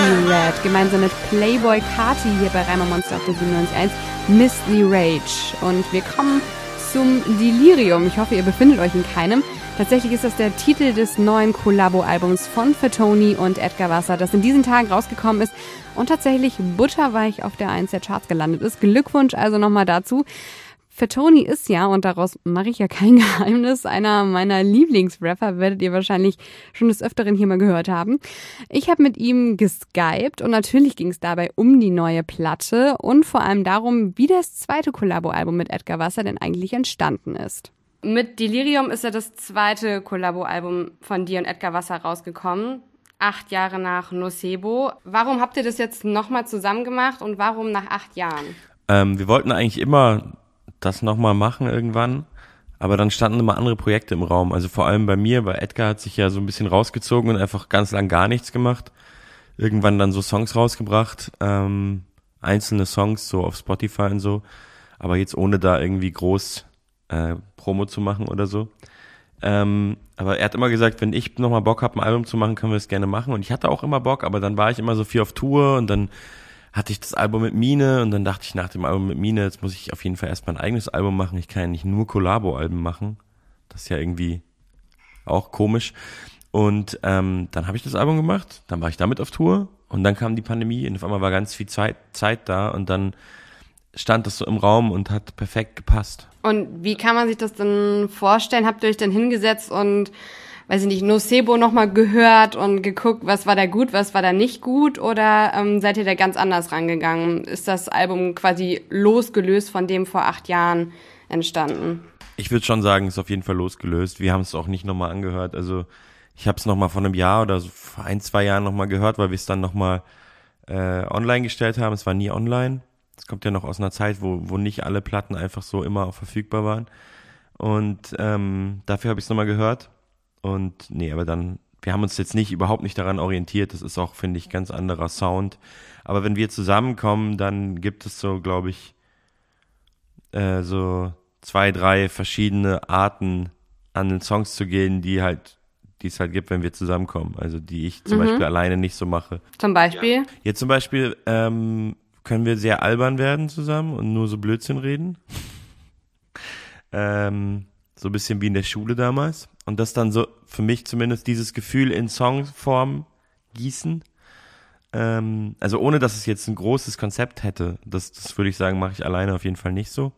Red gemeinsam mit Playboy Carti hier bei Reimer Monster auf der 97.1 Miss the Rage. Und wir kommen zum Delirium. Ich hoffe, ihr befindet euch in keinem. Tatsächlich ist das der Titel des neuen Collabo-Albums von Fatoni und Edgar Wasser, das in diesen Tagen rausgekommen ist und tatsächlich butterweich auf der 1 der Charts gelandet ist. Glückwunsch also nochmal dazu. Fatoni ist ja, und daraus mache ich ja kein Geheimnis, einer meiner Lieblingsrapper, werdet ihr wahrscheinlich schon des Öfteren hier mal gehört haben. Ich habe mit ihm geskypt und natürlich ging es dabei um die neue Platte und vor allem darum, wie das zweite Kollabo-Album mit Edgar Wasser denn eigentlich entstanden ist. Mit Delirium ist ja das zweite Kollabo-Album von dir und Edgar Wasser rausgekommen. Acht Jahre nach Nocebo. Warum habt ihr das jetzt nochmal zusammen gemacht und warum nach acht Jahren? Ähm, wir wollten eigentlich immer das nochmal machen irgendwann. Aber dann standen immer andere Projekte im Raum. Also vor allem bei mir, weil Edgar hat sich ja so ein bisschen rausgezogen und einfach ganz lang gar nichts gemacht. Irgendwann dann so Songs rausgebracht, ähm, einzelne Songs so auf Spotify und so. Aber jetzt ohne da irgendwie groß äh, Promo zu machen oder so. Ähm, aber er hat immer gesagt, wenn ich nochmal Bock habe, ein Album zu machen, können wir es gerne machen. Und ich hatte auch immer Bock, aber dann war ich immer so viel auf Tour und dann hatte ich das Album mit Mine und dann dachte ich nach dem Album mit Mine, jetzt muss ich auf jeden Fall erstmal ein eigenes Album machen. Ich kann ja nicht nur Collabo-Alben machen. Das ist ja irgendwie auch komisch. Und ähm, dann habe ich das Album gemacht, dann war ich damit auf Tour und dann kam die Pandemie und auf einmal war ganz viel Zeit, Zeit da und dann stand das so im Raum und hat perfekt gepasst. Und wie kann man sich das denn vorstellen? Habt ihr euch denn hingesetzt und weiß ich nicht, Nocebo nochmal gehört und geguckt, was war da gut, was war da nicht gut? Oder ähm, seid ihr da ganz anders rangegangen? Ist das Album quasi losgelöst von dem vor acht Jahren entstanden? Ich würde schon sagen, es ist auf jeden Fall losgelöst. Wir haben es auch nicht nochmal angehört. Also ich habe es nochmal vor einem Jahr oder so vor ein, zwei Jahren nochmal gehört, weil wir es dann nochmal äh, online gestellt haben. Es war nie online. Es kommt ja noch aus einer Zeit, wo, wo nicht alle Platten einfach so immer verfügbar waren. Und ähm, dafür habe ich es nochmal gehört. Und nee, aber dann, wir haben uns jetzt nicht überhaupt nicht daran orientiert. Das ist auch, finde ich, ganz anderer Sound. Aber wenn wir zusammenkommen, dann gibt es so, glaube ich, äh, so zwei, drei verschiedene Arten an den Songs zu gehen, die halt, die es halt gibt, wenn wir zusammenkommen. Also die ich zum mhm. Beispiel alleine nicht so mache. Zum Beispiel? Ja. Jetzt zum Beispiel ähm, können wir sehr albern werden zusammen und nur so Blödsinn reden. ähm, so ein bisschen wie in der Schule damals. Und das dann so, für mich zumindest, dieses Gefühl in Songform gießen. Ähm, also ohne, dass es jetzt ein großes Konzept hätte. Das, das würde ich sagen, mache ich alleine auf jeden Fall nicht so.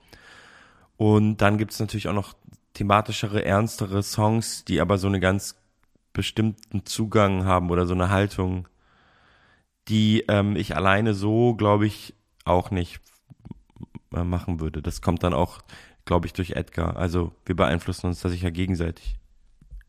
Und dann gibt es natürlich auch noch thematischere, ernstere Songs, die aber so einen ganz bestimmten Zugang haben oder so eine Haltung, die ähm, ich alleine so, glaube ich, auch nicht äh, machen würde. Das kommt dann auch glaube ich, durch Edgar. Also wir beeinflussen uns da sicher gegenseitig.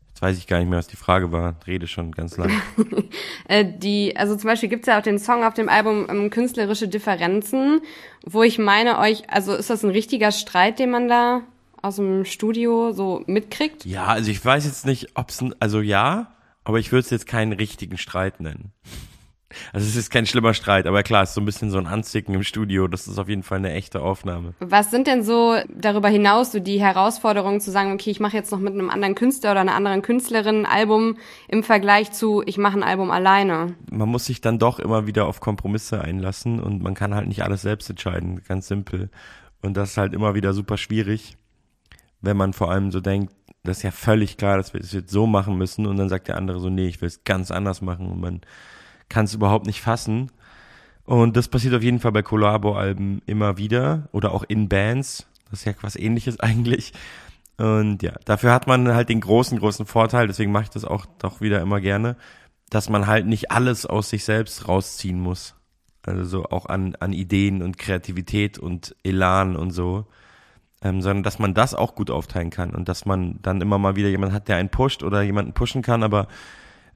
Jetzt weiß ich gar nicht mehr, was die Frage war. Rede schon ganz lang. Äh, die, also zum Beispiel gibt's ja auch den Song auf dem Album um, ähm, Künstlerische Differenzen, wo ich meine euch, also ist das ein richtiger Streit, den man da aus dem Studio so mitkriegt? Ja, also ich weiß jetzt nicht, ob's ein, also ja, aber ich würde es jetzt keinen richtigen Streit nennen. Also es ist kein schlimmer Streit, aber klar, es ist so ein bisschen so ein Anzicken im Studio. Das ist auf jeden Fall eine echte Aufnahme. Was sind denn so darüber hinaus so die Herausforderungen zu sagen, okay, ich mache jetzt noch mit einem anderen Künstler oder einer anderen Künstlerin ein Album im Vergleich zu, ich mache ein Album alleine? Man muss sich dann doch immer wieder auf Kompromisse einlassen und man kann halt nicht alles selbst entscheiden, ganz simpel. Und das ist halt immer wieder super schwierig, wenn man vor allem so denkt, das ist ja völlig klar, dass wir das jetzt so machen müssen und dann sagt der andere so, nee, ich will es ganz anders machen und man kann es überhaupt nicht fassen. Und das passiert auf jeden Fall bei Collabo-Alben immer wieder oder auch in Bands. Das ist ja was ähnliches eigentlich. Und ja, dafür hat man halt den großen, großen Vorteil, deswegen mache ich das auch doch wieder immer gerne, dass man halt nicht alles aus sich selbst rausziehen muss. Also so auch an, an Ideen und Kreativität und Elan und so. Ähm, sondern dass man das auch gut aufteilen kann und dass man dann immer mal wieder jemand hat, der einen pusht oder jemanden pushen kann, aber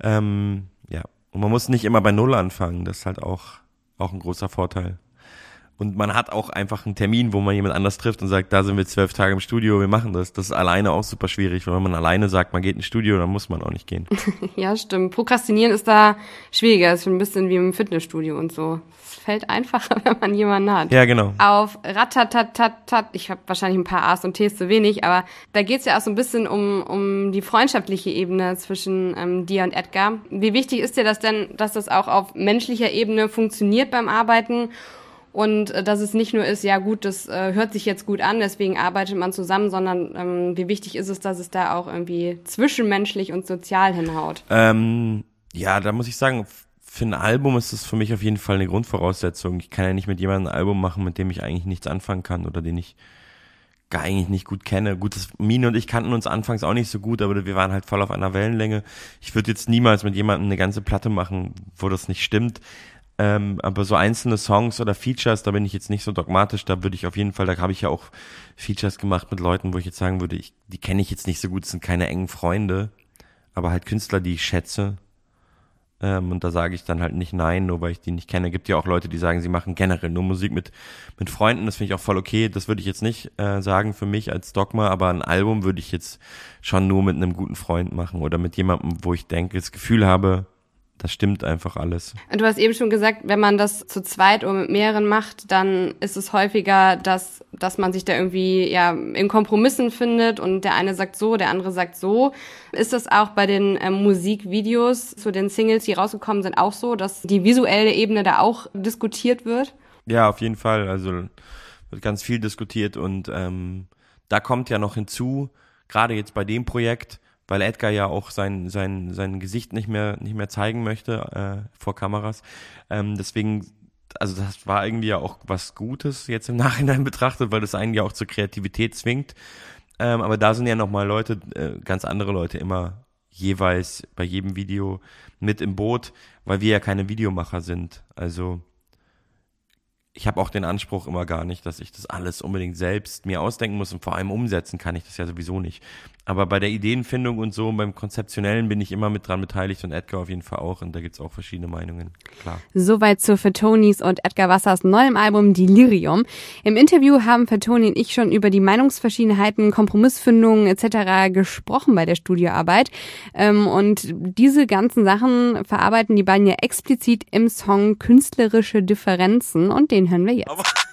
ähm, ja, und man muss nicht immer bei Null anfangen. Das ist halt auch, auch ein großer Vorteil. Und man hat auch einfach einen Termin, wo man jemand anders trifft und sagt, da sind wir zwölf Tage im Studio, wir machen das. Das ist alleine auch super schwierig. Wenn man alleine sagt, man geht ins Studio, dann muss man auch nicht gehen. ja, stimmt. Prokrastinieren ist da schwieriger. ist schon ein bisschen wie im Fitnessstudio und so. Es fällt einfacher, wenn man jemanden hat. Ja, genau. Auf Ratatatatat, ich habe wahrscheinlich ein paar A's und T's zu wenig, aber da geht's ja auch so ein bisschen um, um die freundschaftliche Ebene zwischen ähm, dir und Edgar. Wie wichtig ist dir das denn, dass das auch auf menschlicher Ebene funktioniert beim Arbeiten? Und äh, dass es nicht nur ist, ja gut, das äh, hört sich jetzt gut an, deswegen arbeitet man zusammen, sondern ähm, wie wichtig ist es, dass es da auch irgendwie zwischenmenschlich und sozial hinhaut? Ähm, ja, da muss ich sagen, für ein Album ist das für mich auf jeden Fall eine Grundvoraussetzung. Ich kann ja nicht mit jemandem ein Album machen, mit dem ich eigentlich nichts anfangen kann oder den ich gar eigentlich nicht gut kenne. Gut, das, Mine und ich kannten uns anfangs auch nicht so gut, aber wir waren halt voll auf einer Wellenlänge. Ich würde jetzt niemals mit jemandem eine ganze Platte machen, wo das nicht stimmt. Ähm, aber so einzelne Songs oder Features, da bin ich jetzt nicht so dogmatisch. Da würde ich auf jeden Fall, da habe ich ja auch Features gemacht mit Leuten, wo ich jetzt sagen würde, ich, die kenne ich jetzt nicht so gut, sind keine engen Freunde, aber halt Künstler, die ich schätze. Ähm, und da sage ich dann halt nicht nein, nur weil ich die nicht kenne. Gibt ja auch Leute, die sagen, sie machen generell nur Musik mit, mit Freunden. Das finde ich auch voll okay. Das würde ich jetzt nicht äh, sagen für mich als Dogma, aber ein Album würde ich jetzt schon nur mit einem guten Freund machen oder mit jemandem, wo ich denke, das Gefühl habe, das stimmt einfach alles. Du hast eben schon gesagt, wenn man das zu zweit oder mit mehreren macht, dann ist es häufiger, dass, dass man sich da irgendwie ja in Kompromissen findet und der eine sagt so, der andere sagt so. Ist das auch bei den ähm, Musikvideos zu den Singles, die rausgekommen sind, auch so, dass die visuelle Ebene da auch diskutiert wird? Ja, auf jeden Fall. Also wird ganz viel diskutiert und ähm, da kommt ja noch hinzu, gerade jetzt bei dem Projekt, weil Edgar ja auch sein, sein, sein Gesicht nicht mehr, nicht mehr zeigen möchte äh, vor Kameras. Ähm, deswegen, also das war irgendwie ja auch was Gutes jetzt im Nachhinein betrachtet, weil das einen ja auch zur Kreativität zwingt. Ähm, aber da sind ja nochmal Leute, äh, ganz andere Leute immer jeweils bei jedem Video mit im Boot, weil wir ja keine Videomacher sind. Also ich habe auch den Anspruch immer gar nicht, dass ich das alles unbedingt selbst mir ausdenken muss und vor allem umsetzen kann ich das ja sowieso nicht. Aber bei der Ideenfindung und so, beim Konzeptionellen bin ich immer mit dran beteiligt und Edgar auf jeden Fall auch. Und da gibt's auch verschiedene Meinungen, klar. Soweit zu Fetonis und Edgar Wassers neuem Album Delirium. Im Interview haben Fatoni und ich schon über die Meinungsverschiedenheiten, Kompromissfindungen etc. gesprochen bei der Studioarbeit. Ähm, und diese ganzen Sachen verarbeiten die beiden ja explizit im Song Künstlerische Differenzen und den hören wir jetzt.